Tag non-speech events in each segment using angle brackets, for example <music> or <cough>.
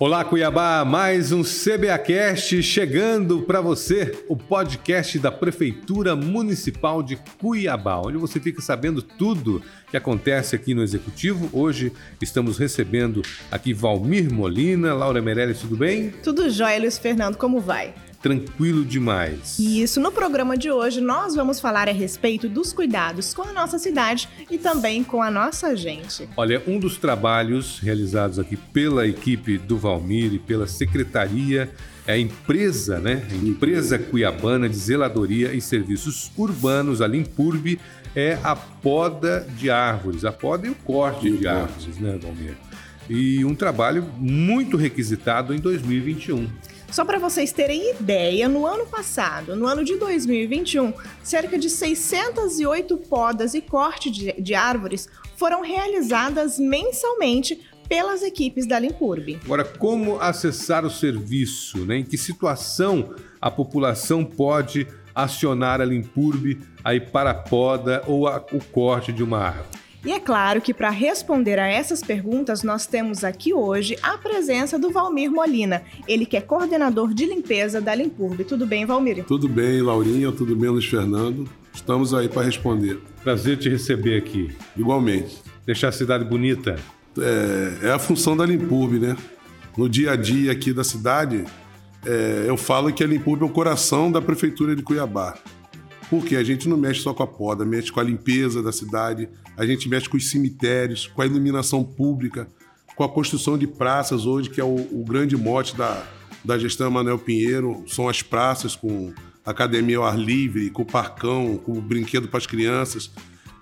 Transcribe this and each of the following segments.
Olá Cuiabá, mais um CBAcast chegando para você, o podcast da Prefeitura Municipal de Cuiabá, onde você fica sabendo tudo que acontece aqui no Executivo. Hoje estamos recebendo aqui Valmir Molina, Laura Meirelles, tudo bem? Tudo jóia, Luiz Fernando, como vai? Tranquilo demais. Isso, no programa de hoje nós vamos falar a respeito dos cuidados com a nossa cidade e também com a nossa gente. Olha, um dos trabalhos realizados aqui pela equipe do Valmir e pela secretaria é a empresa, né? A empresa cuiabana de zeladoria e serviços urbanos, a Limpurbe, é a poda de árvores, a poda e o corte de árvores, né, Valmir? E um trabalho muito requisitado em 2021. Só para vocês terem ideia, no ano passado, no ano de 2021, cerca de 608 podas e corte de, de árvores foram realizadas mensalmente pelas equipes da Limpurbe. Agora, como acessar o serviço? Né? Em que situação a população pode acionar a Limpurbe aí para a poda ou a, o corte de uma árvore? E é claro que para responder a essas perguntas, nós temos aqui hoje a presença do Valmir Molina, ele que é coordenador de limpeza da Limpurbe. Tudo bem, Valmir? Tudo bem, Laurinha, tudo bem, Luiz Fernando. Estamos aí para responder. Prazer te receber aqui. Igualmente. Deixar a cidade bonita. É, é a função da Limpurbe, né? No dia a dia aqui da cidade, é, eu falo que a Limpurbe é o coração da prefeitura de Cuiabá. Porque a gente não mexe só com a poda, mexe com a limpeza da cidade, a gente mexe com os cemitérios, com a iluminação pública, com a construção de praças hoje, que é o, o grande mote da, da gestão Manuel Pinheiro, são as praças com academia ao ar livre, com parcão, com brinquedo para as crianças.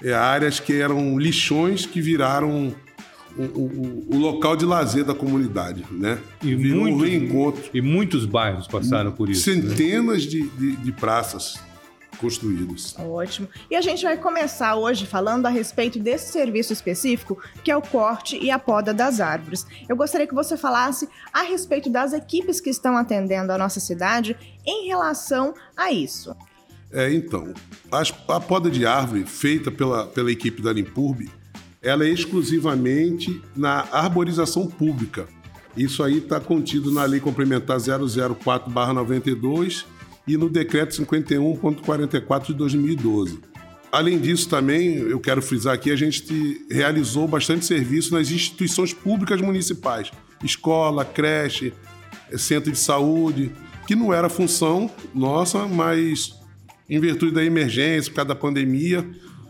É, áreas que eram lixões que viraram o, o, o, local de lazer da comunidade, né? E Virou muitos, um reencontro. E muitos bairros passaram por isso. Né? Centenas né? de, de, de, praças construídos. Ótimo. E a gente vai começar hoje falando a respeito desse serviço específico, que é o corte e a poda das árvores. Eu gostaria que você falasse a respeito das equipes que estão atendendo a nossa cidade em relação a isso. É, então, a, a poda de árvore feita pela, pela equipe da Limpurbe, ela é exclusivamente na arborização pública. Isso aí está contido na Lei Complementar 004-92 e no Decreto 51.44 de 2012. Além disso, também, eu quero frisar aqui, a gente realizou bastante serviço nas instituições públicas municipais, escola, creche, centro de saúde, que não era função nossa, mas em virtude da emergência, por causa da pandemia,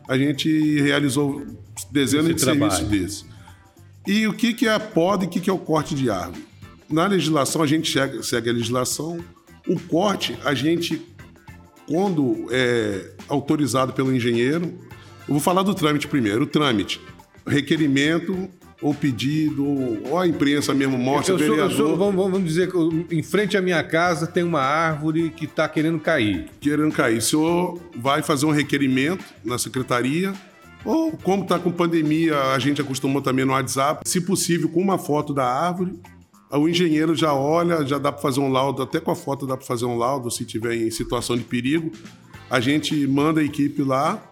a gente realizou dezenas Esse de trabalho. serviços desses. E o que é a poda e o que é o corte de árvore? Na legislação, a gente segue a legislação, o corte, a gente, quando é autorizado pelo engenheiro, eu vou falar do trâmite primeiro. O trâmite, requerimento ou pedido, ou a imprensa mesmo mostra, eu sou, vereador... Sou, vamos, vamos, dizer que em frente à minha casa tem uma árvore que está querendo cair. Querendo cair. O senhor vai fazer um requerimento na secretaria, ou como está com pandemia, a gente acostumou também no WhatsApp, se possível com uma foto da árvore, o engenheiro já olha, já dá para fazer um laudo, até com a foto dá para fazer um laudo se tiver em situação de perigo. A gente manda a equipe lá,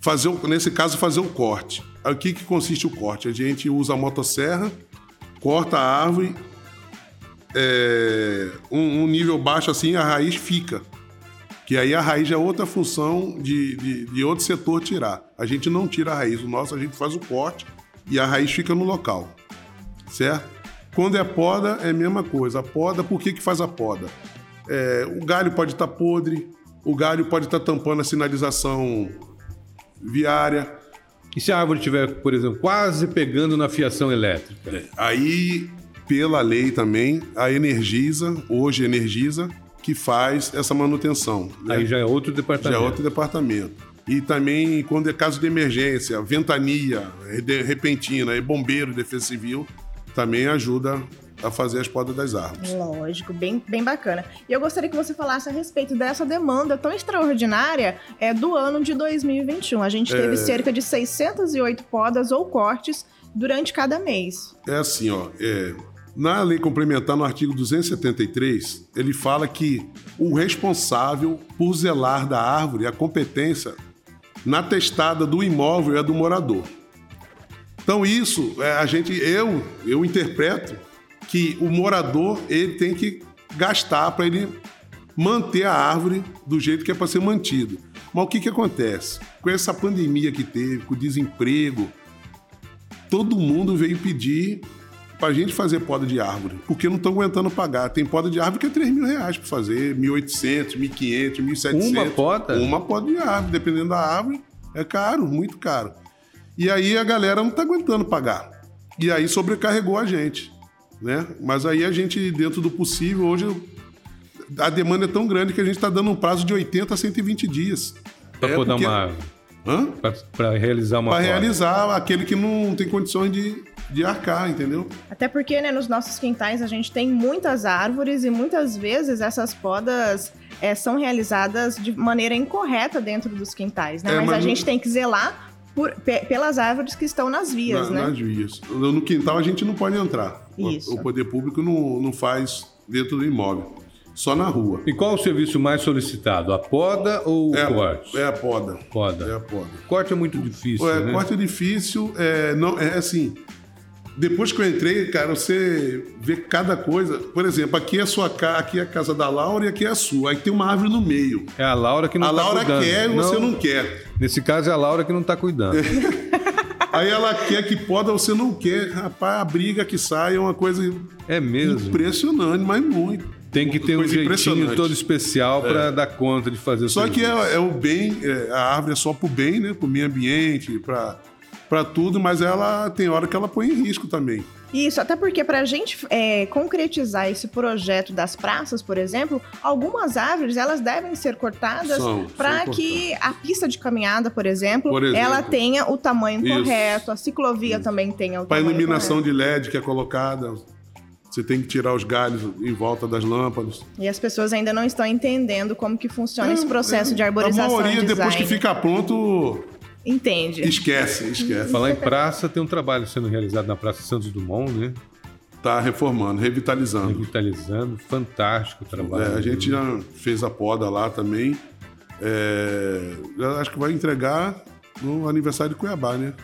fazer, nesse caso, fazer o corte. O que, que consiste o corte? A gente usa a motosserra, corta a árvore, é, um, um, nível baixo assim, a raiz fica. Que aí a raiz é outra função de, de, de outro setor tirar. A gente não tira a raiz, o nosso a gente faz o corte e a raiz fica no local. Certo? Quando é poda, é a mesma coisa. A poda, por que, que faz a poda? É, o galho pode estar tá podre, o galho pode estar tá tampando a sinalização viária. E se a árvore estiver, por exemplo, quase pegando na fiação elétrica? É, aí, pela lei também, a Energisa, hoje Energisa, que faz essa manutenção. Né? Aí já é outro departamento. Já é outro departamento. E também, quando é caso de emergência, ventania, repentina, e bombeiro, defesa civil, também ajuda a fazer as podas das árvores. Lógico, bem, bem bacana. E eu gostaria que você falasse a respeito dessa demanda tão extraordinária é, do ano de 2021. A gente teve é... cerca de 608 podas ou cortes durante cada mês. É assim, ó. É... Na lei complementar, no artigo 273, ele fala que o responsável por zelar da árvore, a competência na testada do imóvel é do morador. Então isso, é, a gente, eu, eu interpreto que o morador ele tem que gastar para ele manter a árvore do jeito que é para ser mantido. Mas o que, que acontece? Com essa pandemia que teve, com o desemprego, todo mundo veio pedir para a gente fazer poda de árvore, porque não estão aguentando pagar. Tem poda de árvore que é 3 mil reais para fazer, 1.800, 1.500, 1.700. Uma poda? Uma poda de árvore, dependendo da árvore, é caro, muito caro. E aí a galera não está aguentando pagar. E aí sobrecarregou a gente, né? Mas aí a gente, dentro do possível, hoje a demanda é tão grande que a gente está dando um prazo de 80 a 120 dias. Para É, podar porque- uma? Para realizar uma Para realizar aquele que não tem condições de, de arcar, entendeu? Até porque, né, nos nossos quintais a gente tem muitas árvores e muitas vezes essas podas é, são realizadas de maneira incorreta dentro dos quintais, né? É, mas, mas a gente tem que zelar por- pe- pelas árvores que estão nas vias, Na- né? Nas vias. No quintal a gente não pode entrar. O- Isso. O poder público não, não faz dentro do imóvel. Só na rua. E qual o serviço mais solicitado? A poda ou o É, corte? é a poda. Poda. É a poda. Corte é muito difícil, É, né? Corte é difícil, é, não, é assim. Depois que eu entrei, cara, você vê cada coisa. Por exemplo, aqui é a sua ca- aqui é a casa da Laura e aqui é a sua. Aí tem uma árvore no meio. É a Laura que não a tá Laura cuidando. quer e você não quer. Nesse caso é a Laura que não tá cuidando. <laughs> Aí ela quer que poda, você não quer. Rapaz, a briga que sai é uma coisa É mesmo. impressionante, mas muito. Tem que ter um jeitinho todo especial para dar conta de fazer o Só que é, é o bem, é, a árvore é só pro bem, né? Pro meio ambiente, pra, pra tudo, mas ela tem hora que ela põe em risco também. Isso, até porque para a gente é, concretizar esse projeto das praças, por exemplo, algumas árvores elas devem ser cortadas para que a pista de caminhada, por exemplo, Por exemplo. ela tenha o tamanho Isso. correto, a ciclovia também tenha o Para tamanho iluminação correto. de LED que é colocada, você tem que tirar os galhos em volta das lâmpadas. E as pessoas ainda não estão entendendo como que funciona esse É, processo é, de arborização A maioria, depois que fica pronto, Entende. esquece, esquece. Falar em praça, tem um trabalho sendo realizado na Praça Santos Dumont, né? Tá reformando, revitalizando. Revitalizando, fantástico o trabalho. É, a gente já fez a poda lá também. É, acho que vai entregar no aniversário de Cuiabá, né?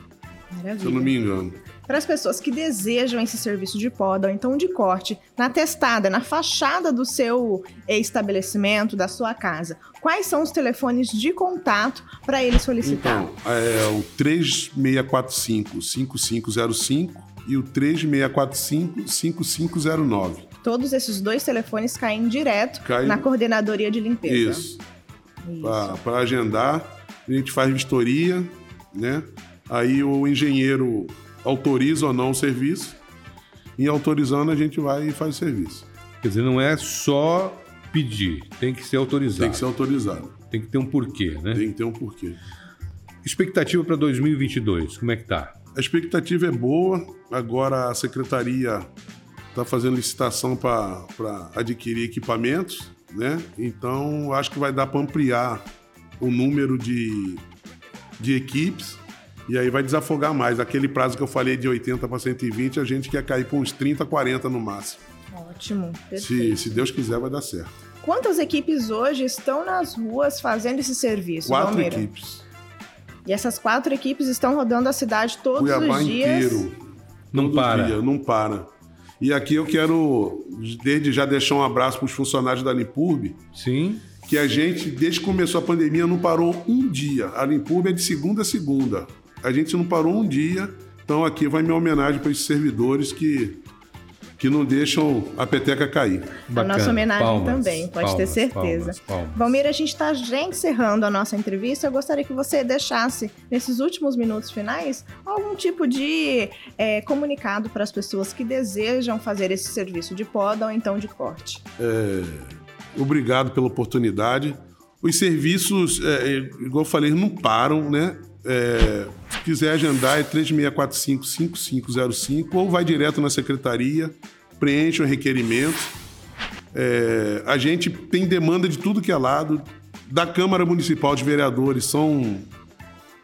Se eu Maravilha. não me engano. Para as pessoas que desejam esse serviço de poda ou então de corte na testada, na fachada do seu estabelecimento, da sua casa, quais são os telefones de contato para ele solicitar? Então, é o 3645-5505 e o 3645-5509. Todos esses dois telefones caem direto Cai- na coordenadoria de limpeza. Isso. Isso. Para agendar, a gente faz vistoria, né? Aí o engenheiro autoriza ou não o serviço. E autorizando, a gente vai e faz o serviço. Quer dizer, não é só pedir, tem que ser autorizado. Tem que ser autorizado. Tem que ter um porquê, né? Tem que ter um porquê. Expectativa para 2022, como é que tá? A expectativa é boa. Agora a secretaria está fazendo licitação para adquirir equipamentos, né? Então acho que vai dar para ampliar o número de, de equipes e aí vai desafogar mais. Aquele prazo que eu falei de 80 para 120, a gente quer cair para uns 30, 40 no máximo. Ótimo, Se, se Deus quiser, vai dar certo. Quantas equipes hoje estão nas ruas fazendo esse serviço, Quatro Valmir? equipes. E essas quatro equipes estão rodando a cidade todos Cuiabá os dias. inteiro. Não Todo para. dia, não para. E aqui eu quero, desde já, deixar um abraço para os funcionários da Limpurb, Sim. que a gente, desde que começou a pandemia, não parou um dia. A Limpurb é de segunda a segunda. A gente não parou um dia. Então aqui vai minha homenagem para esses servidores que, que não deixam a peteca cair. A Bacana. nossa homenagem Palmas, também, pode ter palmas, certeza. palmas, palmas. Valmir, a gente está já encerrando a nossa entrevista. Eu gostaria que você deixasse, nesses últimos minutos finais, algum tipo de é, comunicado para as pessoas que desejam fazer esse serviço de poda ou então de corte. Obrigado pela oportunidade. Os serviços, é, é, igual eu falei, não param, né? Se quiser agendar é 3645-5505 ou vai direto na secretaria, preenche o requerimento. É, a gente tem demanda de tudo que é lado. Da Câmara Municipal de Vereadores são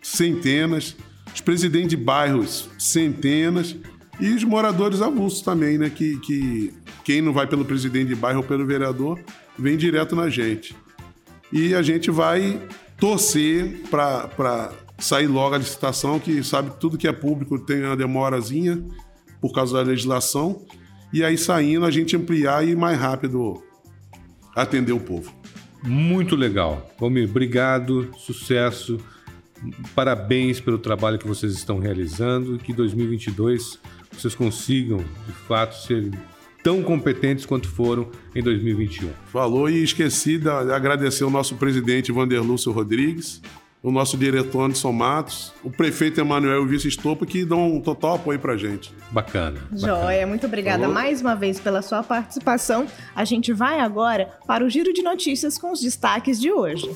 centenas, os presidentes de bairros, centenas, e os moradores avulsos também, né? Que, que quem não vai pelo presidente de bairro ou pelo vereador, vem direto na gente. E a gente vai torcer para sair logo a licitação, que sabe que tudo que é público tem uma demorazinha por causa da legislação. E aí saindo a gente ampliar e mais rápido atender o povo. Muito legal. Valmir, obrigado, sucesso, parabéns pelo trabalho que vocês estão realizando e que 2022 vocês consigam, de fato, ser tão competentes quanto foram em 2021. Falou e esqueci de agradecer o nosso presidente Vanderlúcio Rodrigues, o nosso diretor Anderson Matos, o prefeito Emanuel e o vice Estopa, que dão um total apoio pra gente. Bacana. Joia, muito obrigada Falou. mais uma vez pela sua participação. A gente vai agora para o giro de notícias com os destaques de hoje.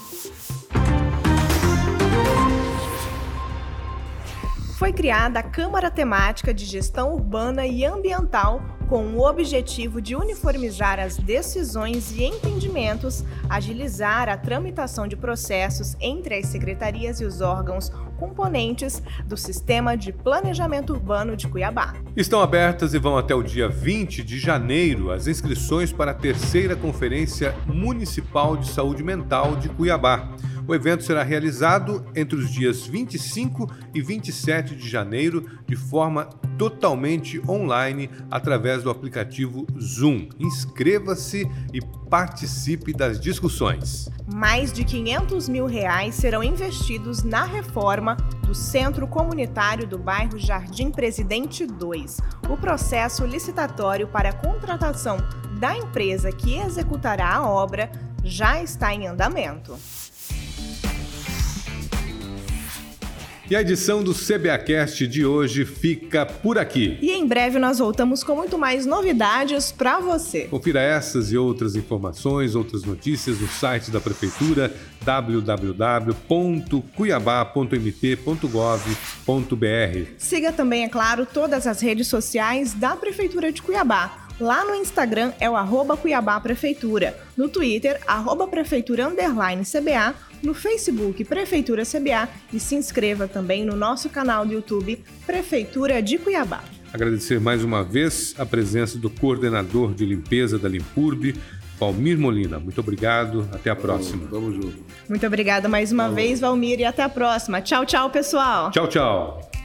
foi criada a Câmara Temática de Gestão Urbana e Ambiental com o objetivo de uniformizar as decisões e entendimentos, agilizar a tramitação de processos entre as secretarias e os órgãos componentes do Sistema de Planejamento Urbano de Cuiabá. Estão abertas e vão até o dia 20 de janeiro as inscrições para a terceira Conferência Municipal de Saúde Mental de Cuiabá. O evento será realizado entre os dias 25 e 27 de janeiro de forma totalmente online através do aplicativo Zoom. Inscreva-se e participe das discussões. Mais de 500 mil reais serão investidos na reforma do Centro Comunitário do bairro Jardim Presidente 2. O processo licitatório para a contratação da empresa que executará a obra já está em andamento. E a edição do CBAcast de hoje fica por aqui. E em breve nós voltamos com muito mais novidades para você. Confira essas e outras informações, outras notícias no site da Prefeitura www.cuiabá.mt.gov.br. Siga também, é claro, todas as redes sociais da Prefeitura de Cuiabá. Lá no Instagram é o arroba Cuiabá Prefeitura, no Twitter, arroba Prefeitura Underline CBA no Facebook Prefeitura CBA e se inscreva também no nosso canal do YouTube Prefeitura de Cuiabá. Agradecer mais uma vez a presença do coordenador de limpeza da Limpurbe, Valmir Molina. Muito obrigado, até a próxima. Tamo junto. Muito obrigada mais uma vez, Valmir, e até a próxima. Tchau, tchau, pessoal. Tchau, tchau.